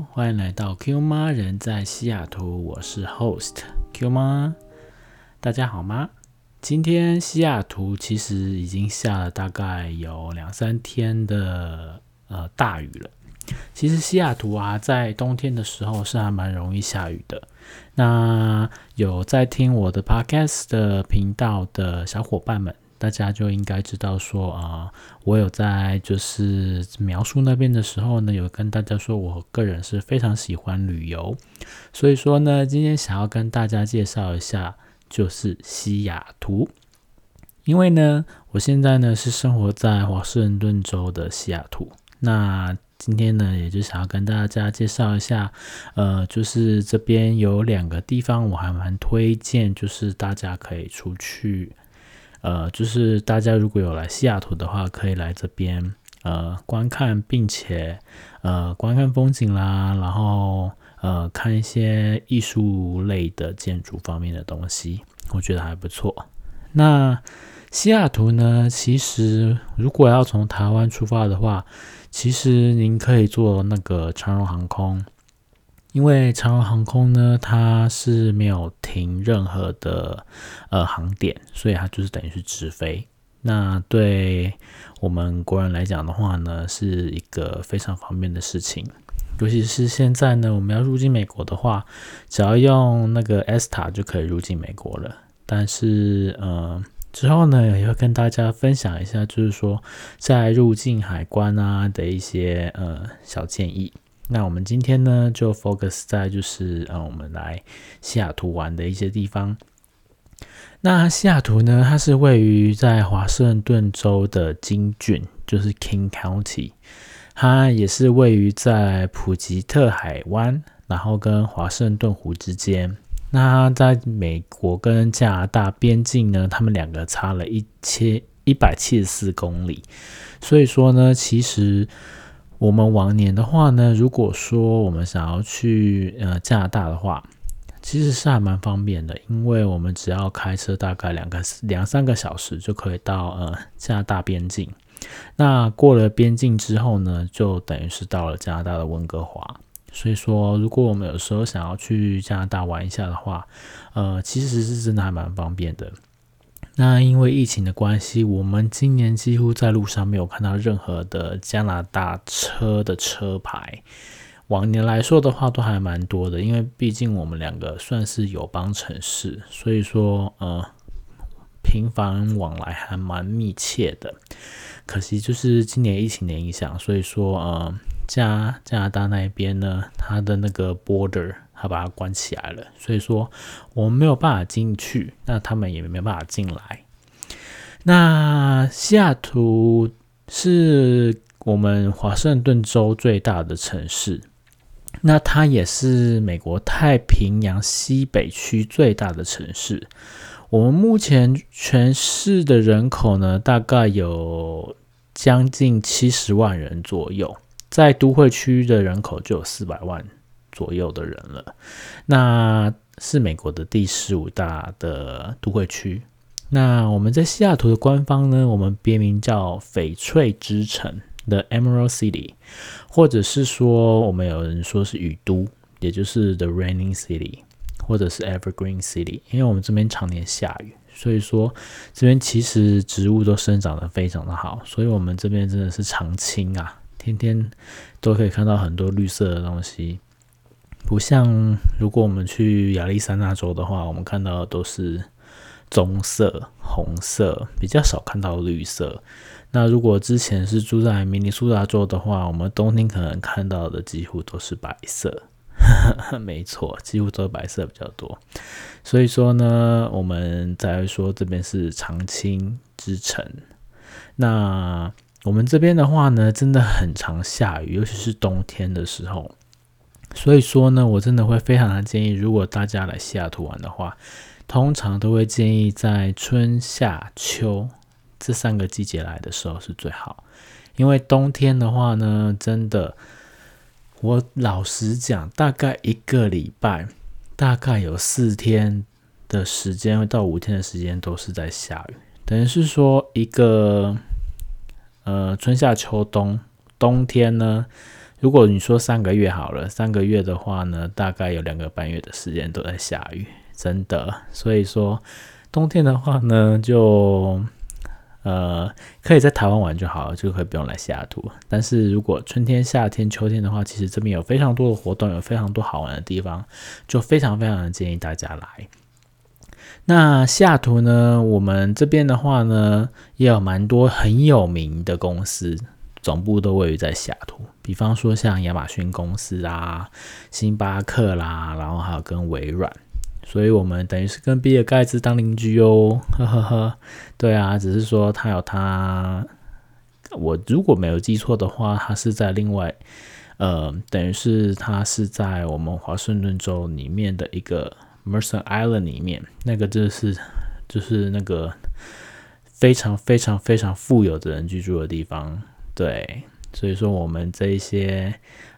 欢迎来到 Q 妈人在西雅图，我是 Host Q 妈，大家好吗？今天西雅图其实已经下了大概有两三天的呃大雨了。其实西雅图啊，在冬天的时候是还蛮容易下雨的。那有在听我的 Podcast 的频道的小伙伴们。大家就应该知道说啊，我有在就是描述那边的时候呢，有跟大家说，我个人是非常喜欢旅游，所以说呢，今天想要跟大家介绍一下，就是西雅图，因为呢，我现在呢是生活在华盛顿州的西雅图，那今天呢，也就想要跟大家介绍一下，呃，就是这边有两个地方，我还蛮推荐，就是大家可以出去。呃，就是大家如果有来西雅图的话，可以来这边呃观看，并且呃观看风景啦，然后呃看一些艺术类的建筑方面的东西，我觉得还不错。那西雅图呢，其实如果要从台湾出发的话，其实您可以坐那个长荣航空。因为长荣航空呢，它是没有停任何的呃航点，所以它就是等于是直飞。那对我们国人来讲的话呢，是一个非常方便的事情。尤其是现在呢，我们要入境美国的话，只要用那个 ESTA 就可以入境美国了。但是呃之后呢，也会跟大家分享一下，就是说在入境海关啊的一些呃小建议。那我们今天呢，就 focus 在就是呃，我们来西雅图玩的一些地方。那西雅图呢，它是位于在华盛顿州的金郡，就是 King County。它也是位于在普吉特海湾，然后跟华盛顿湖之间。那在美国跟加拿大边境呢，他们两个差了一千一百七十四公里。所以说呢，其实。我们往年的话呢，如果说我们想要去呃加拿大的话，其实是还蛮方便的，因为我们只要开车大概两个两三个小时就可以到呃加拿大边境。那过了边境之后呢，就等于是到了加拿大的温哥华。所以说，如果我们有时候想要去加拿大玩一下的话，呃，其实是真的还蛮方便的。那因为疫情的关系，我们今年几乎在路上没有看到任何的加拿大车的车牌。往年来说的话，都还蛮多的，因为毕竟我们两个算是友邦城市，所以说呃，频繁往来还蛮密切的。可惜就是今年疫情的影响，所以说呃，加加拿大那边呢，它的那个 border。他把它关起来了，所以说我们没有办法进去，那他们也没办法进来。那西雅图是我们华盛顿州最大的城市，那它也是美国太平洋西北区最大的城市。我们目前全市的人口呢，大概有将近七十万人左右，在都会区的人口就有四百万。左右的人了，那是美国的第十五大的都会区。那我们在西雅图的官方呢，我们别名叫翡翠之城的 Emerald City，或者是说我们有人说是雨都，也就是 The Raining City，或者是 Evergreen City，因为我们这边常年下雨，所以说这边其实植物都生长得非常的好，所以我们这边真的是常青啊，天天都可以看到很多绿色的东西。不像如果我们去亚利桑那州的话，我们看到的都是棕色、红色，比较少看到绿色。那如果之前是住在明尼苏达州的话，我们冬天可能看到的几乎都是白色。没错，几乎都是白色比较多。所以说呢，我们才会说这边是长青之城。那我们这边的话呢，真的很常下雨，尤其是冬天的时候。所以说呢，我真的会非常的建议，如果大家来西雅图玩的话，通常都会建议在春夏秋这三个季节来的时候是最好。因为冬天的话呢，真的，我老实讲，大概一个礼拜，大概有四天的时间到五天的时间都是在下雨，等于是说一个呃春夏秋冬，冬天呢。如果你说三个月好了，三个月的话呢，大概有两个半月的时间都在下雨，真的。所以说，冬天的话呢，就呃可以在台湾玩就好了，就可以不用来西雅图。但是如果春天、夏天、秋天的话，其实这边有非常多的活动，有非常多好玩的地方，就非常非常的建议大家来。那西雅图呢，我们这边的话呢，也有蛮多很有名的公司。总部都位于在西雅图，比方说像亚马逊公司啊、星巴克啦，然后还有跟微软，所以我们等于是跟比尔盖茨当邻居哦，呵呵呵。对啊，只是说他有他，我如果没有记错的话，他是在另外，呃，等于是他是在我们华盛顿州里面的一个 Mercer Island 里面，那个就是就是那个非常非常非常富有的人居住的地方。对，所以说我们这一些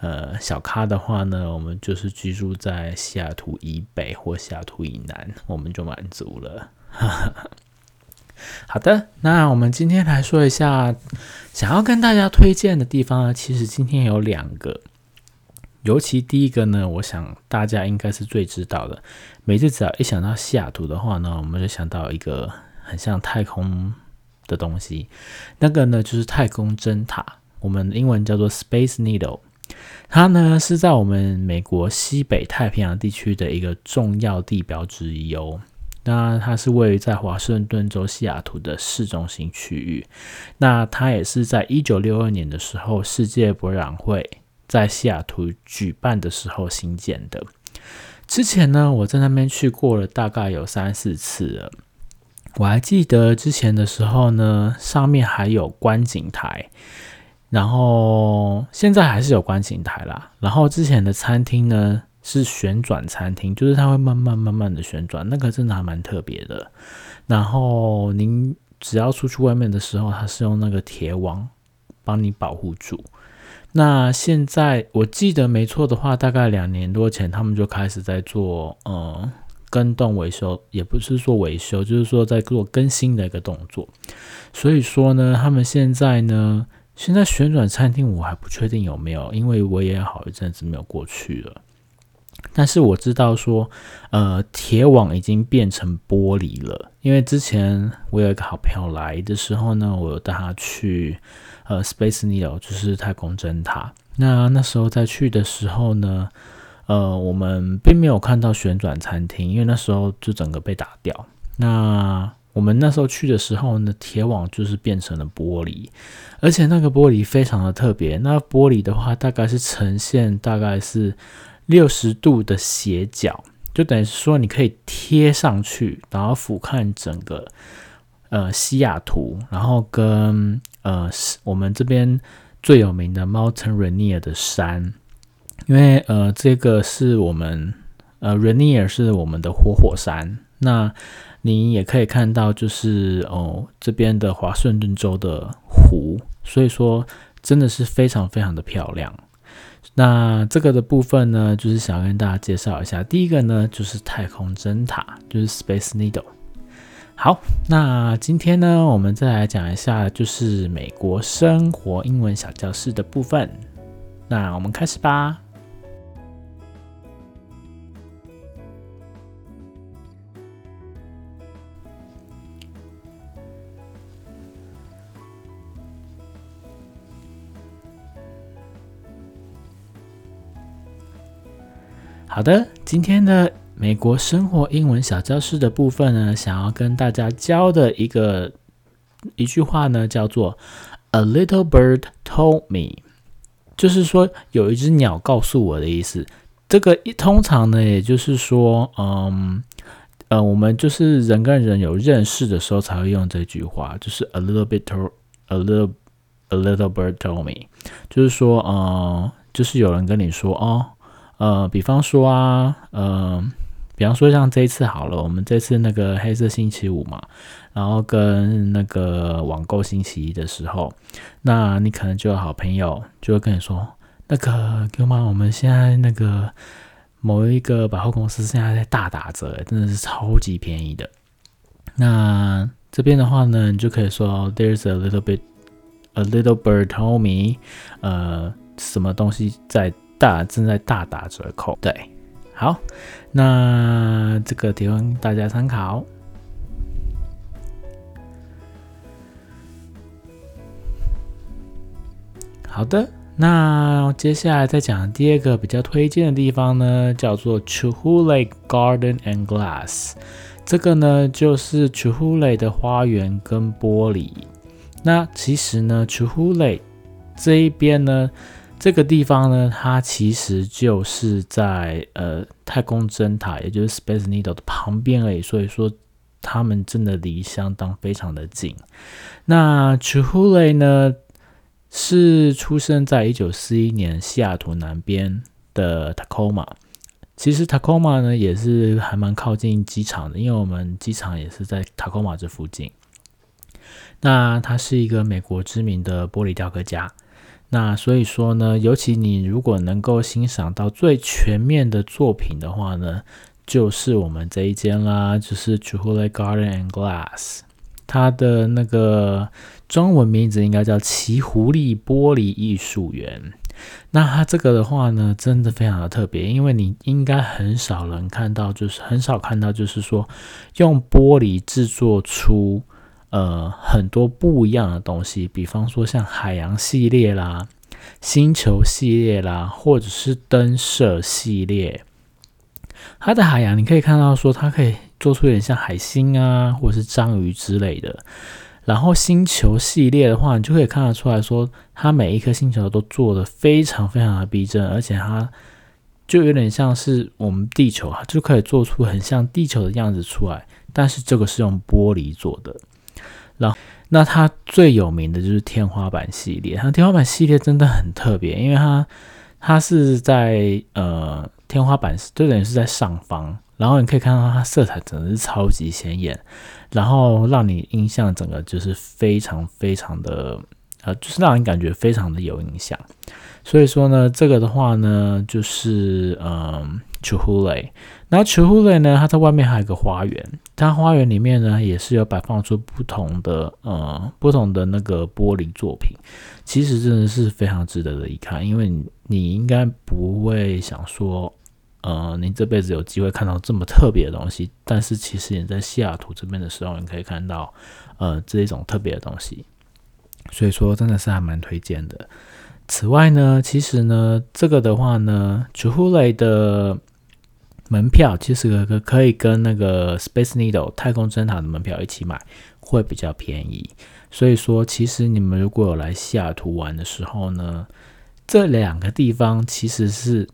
呃小咖的话呢，我们就是居住在西雅图以北或西雅图以南，我们就满足了。好的，那我们今天来说一下想要跟大家推荐的地方呢，其实今天有两个，尤其第一个呢，我想大家应该是最知道的。每次只要一想到西雅图的话呢，我们就想到一个很像太空。的东西，那个呢就是太空针塔，我们英文叫做 Space Needle，它呢是在我们美国西北太平洋地区的一个重要地标之一哦。那它是位于在华盛顿州西雅图的市中心区域。那它也是在一九六二年的时候，世界博览会在西雅图举办的时候新建的。之前呢，我在那边去过了，大概有三四次了。我还记得之前的时候呢，上面还有观景台，然后现在还是有观景台啦。然后之前的餐厅呢是旋转餐厅，就是它会慢慢慢慢的旋转，那个真的还蛮特别的。然后您只要出去外面的时候，它是用那个铁网帮你保护住。那现在我记得没错的话，大概两年多前他们就开始在做，嗯。跟动维修也不是说维修，就是说在做更新的一个动作。所以说呢，他们现在呢，现在旋转餐厅我还不确定有没有，因为我也好一阵子没有过去了。但是我知道说，呃，铁网已经变成玻璃了。因为之前我有一个好朋友来的时候呢，我有带他去呃 Space Needle，就是太空针塔。那那时候在去的时候呢。呃，我们并没有看到旋转餐厅，因为那时候就整个被打掉。那我们那时候去的时候呢，铁网就是变成了玻璃，而且那个玻璃非常的特别。那玻璃的话，大概是呈现大概是六十度的斜角，就等于说你可以贴上去，然后俯瞰整个呃西雅图，然后跟呃我们这边最有名的 Mountain Rainier 的山。因为呃，这个是我们呃，Rainier 是我们的活火山。那你也可以看到，就是哦，这边的华盛顿州的湖，所以说真的是非常非常的漂亮。那这个的部分呢，就是想跟大家介绍一下。第一个呢，就是太空针塔，就是 Space Needle。好，那今天呢，我们再来讲一下，就是美国生活英文小教室的部分。那我们开始吧。好的，今天的美国生活英文小教室的部分呢，想要跟大家教的一个一句话呢，叫做 "A little bird told me"，就是说有一只鸟告诉我的意思。这个通常呢，也就是说，嗯，呃，我们就是人跟人有认识的时候才会用这句话，就是 "A little bit told"，"A little a little bird told me"，就是说，嗯，就是有人跟你说哦。呃，比方说啊，呃，比方说像这一次好了，我们这次那个黑色星期五嘛，然后跟那个网购星期一的时候，那你可能就有好朋友就会跟你说，那个哥们，我们现在那个某一个百货公司现在在大打折，真的是超级便宜的。那这边的话呢，你就可以说，There's a little bit, a little bird told me，呃。什么东西在大正在大打折扣。对，好，那这个提供大家参考。好的，那接下来再讲第二个比较推荐的地方呢，叫做 Chuhule Garden and Glass。这个呢就是 Chuhule 的花园跟玻璃。那其实呢，Chuhule 这一边呢，这个地方呢，它其实就是在呃太空针塔，也就是 Space Needle 的旁边而已。所以说，他们真的离相当非常的近。那 Chuhule 呢？是出生在一九四一年西雅图南边的 Tacoma。其实 Tacoma 呢也是还蛮靠近机场的，因为我们机场也是在 Tacoma 这附近。那他是一个美国知名的玻璃雕刻家。那所以说呢，尤其你如果能够欣赏到最全面的作品的话呢，就是我们这一间啦，就是 c h u l e Garden and Glass。它的那个中文名字应该叫奇狐狸玻璃艺术园。那它这个的话呢，真的非常的特别，因为你应该很少人看到，就是很少看到，就是说用玻璃制作出呃很多不一样的东西，比方说像海洋系列啦、星球系列啦，或者是灯射系列。它的海洋你可以看到说它可以。做出有点像海星啊，或者是章鱼之类的。然后星球系列的话，你就可以看得出来说，它每一颗星球都做的非常非常的逼真，而且它就有点像是我们地球啊，就可以做出很像地球的样子出来。但是这个是用玻璃做的。然后，那它最有名的就是天花板系列。它天花板系列真的很特别，因为它它是在呃天花板，就等于是在上方。然后你可以看到它色彩真的是超级显眼，然后让你印象整个就是非常非常的呃，就是让人感觉非常的有印象。所以说呢，这个的话呢，就是嗯，Chuhule。那 Chuhule 呢，它在外面还有一个花园，它花园里面呢也是有摆放出不同的呃不同的那个玻璃作品，其实真的是非常值得的一看，因为你应该不会想说。呃，你这辈子有机会看到这么特别的东西，但是其实你在西雅图这边的时候，你可以看到呃这一种特别的东西，所以说真的是还蛮推荐的。此外呢，其实呢，这个的话呢，主户雷的门票其实可可以跟那个 Space Needle 太空针塔的门票一起买，会比较便宜。所以说，其实你们如果有来西雅图玩的时候呢，这两个地方其实是。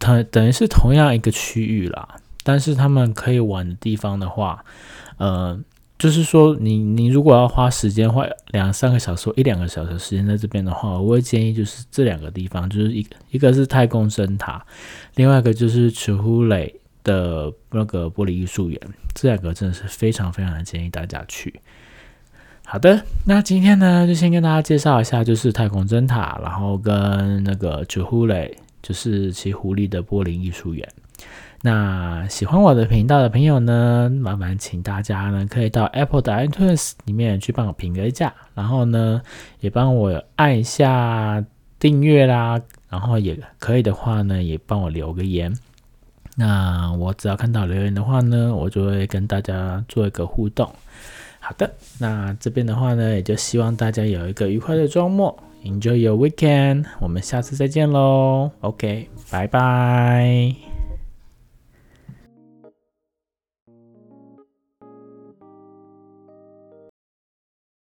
它等于是同样一个区域啦，但是他们可以玩的地方的话，呃，就是说你你如果要花时间花两三个小时或一两个小时时间在这边的话，我会建议就是这两个地方，就是一一个是太空针塔，另外一个就是楚呼雷的那个玻璃艺术园，这两个真的是非常非常的建议大家去。好的，那今天呢就先跟大家介绍一下，就是太空针塔，然后跟那个楚呼雷。就是骑狐狸的玻璃艺术园。那喜欢我的频道的朋友呢，麻烦请大家呢可以到 Apple 的 iTunes 里面去帮我评个一下，然后呢也帮我按一下订阅啦，然后也可以的话呢也帮我留个言。那我只要看到留言的话呢，我就会跟大家做一个互动。好的，那这边的话呢，也就希望大家有一个愉快的周末。Enjoy your weekend，我们下次再见喽。OK，拜拜。